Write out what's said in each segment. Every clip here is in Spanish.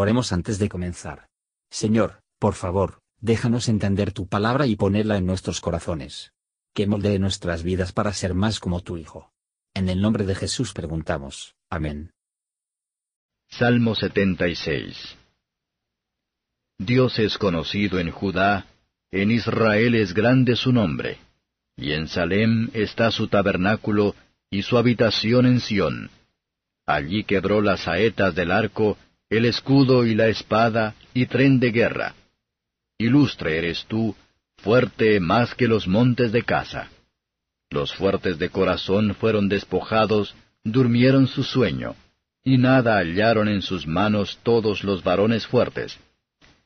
Oremos antes de comenzar. Señor, por favor, déjanos entender tu palabra y ponerla en nuestros corazones. Que moldee nuestras vidas para ser más como tu Hijo. En el nombre de Jesús preguntamos. Amén. Salmo 76 Dios es conocido en Judá, en Israel es grande su nombre, y en Salem está su tabernáculo y su habitación en Sión. Allí quebró las saetas del arco, el escudo y la espada y tren de guerra. Ilustre eres tú, fuerte más que los montes de casa. Los fuertes de corazón fueron despojados, durmieron su sueño, y nada hallaron en sus manos todos los varones fuertes.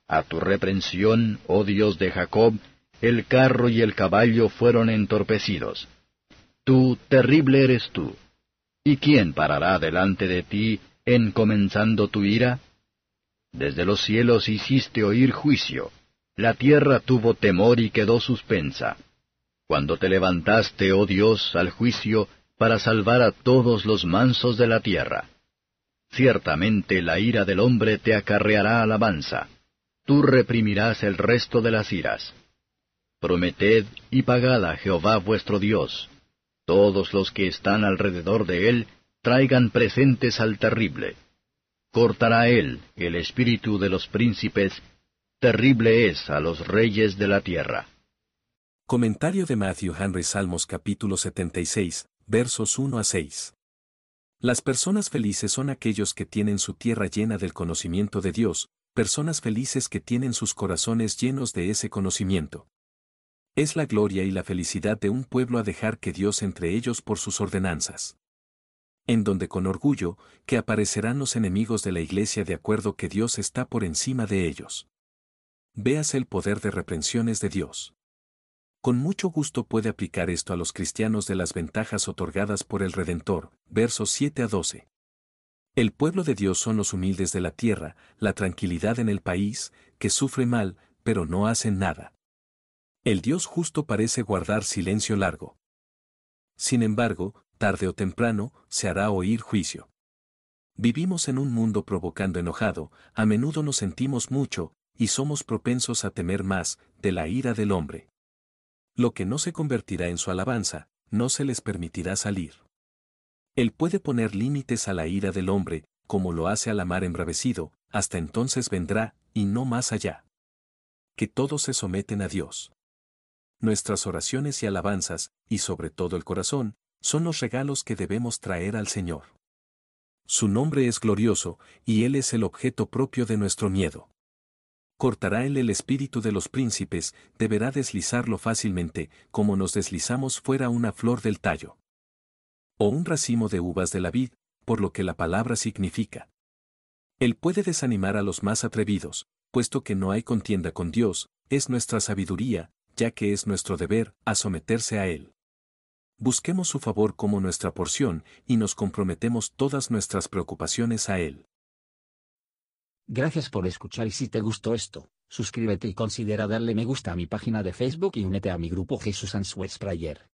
A tu reprensión, oh Dios de Jacob, el carro y el caballo fueron entorpecidos. Tú, terrible eres tú. ¿Y quién parará delante de ti en comenzando tu ira? Desde los cielos hiciste oír juicio. La tierra tuvo temor y quedó suspensa. Cuando te levantaste, oh Dios, al juicio, para salvar a todos los mansos de la tierra. Ciertamente la ira del hombre te acarreará alabanza. Tú reprimirás el resto de las iras. Prometed y pagad a Jehová vuestro Dios. Todos los que están alrededor de él traigan presentes al terrible. Cortará él el espíritu de los príncipes, terrible es a los reyes de la tierra. Comentario de Matthew Henry Salmos capítulo 76, versos 1 a 6. Las personas felices son aquellos que tienen su tierra llena del conocimiento de Dios, personas felices que tienen sus corazones llenos de ese conocimiento. Es la gloria y la felicidad de un pueblo a dejar que Dios entre ellos por sus ordenanzas. En donde con orgullo, que aparecerán los enemigos de la iglesia de acuerdo que Dios está por encima de ellos. Véase el poder de reprensiones de Dios. Con mucho gusto puede aplicar esto a los cristianos de las ventajas otorgadas por el Redentor, versos 7 a 12. El pueblo de Dios son los humildes de la tierra, la tranquilidad en el país, que sufre mal, pero no hacen nada. El Dios justo parece guardar silencio largo. Sin embargo, tarde o temprano, se hará oír juicio. Vivimos en un mundo provocando enojado, a menudo nos sentimos mucho, y somos propensos a temer más, de la ira del hombre. Lo que no se convertirá en su alabanza, no se les permitirá salir. Él puede poner límites a la ira del hombre, como lo hace a la mar embravecido, hasta entonces vendrá, y no más allá. Que todos se someten a Dios. Nuestras oraciones y alabanzas, y sobre todo el corazón, son los regalos que debemos traer al Señor. Su nombre es glorioso, y Él es el objeto propio de nuestro miedo cortará él el espíritu de los príncipes, deberá deslizarlo fácilmente, como nos deslizamos fuera una flor del tallo. O un racimo de uvas de la vid, por lo que la palabra significa. Él puede desanimar a los más atrevidos, puesto que no hay contienda con Dios, es nuestra sabiduría, ya que es nuestro deber, a someterse a Él. Busquemos su favor como nuestra porción, y nos comprometemos todas nuestras preocupaciones a Él. Gracias por escuchar y si te gustó esto, suscríbete y considera darle me gusta a mi página de Facebook y únete a mi grupo Jesús Answers Prayer.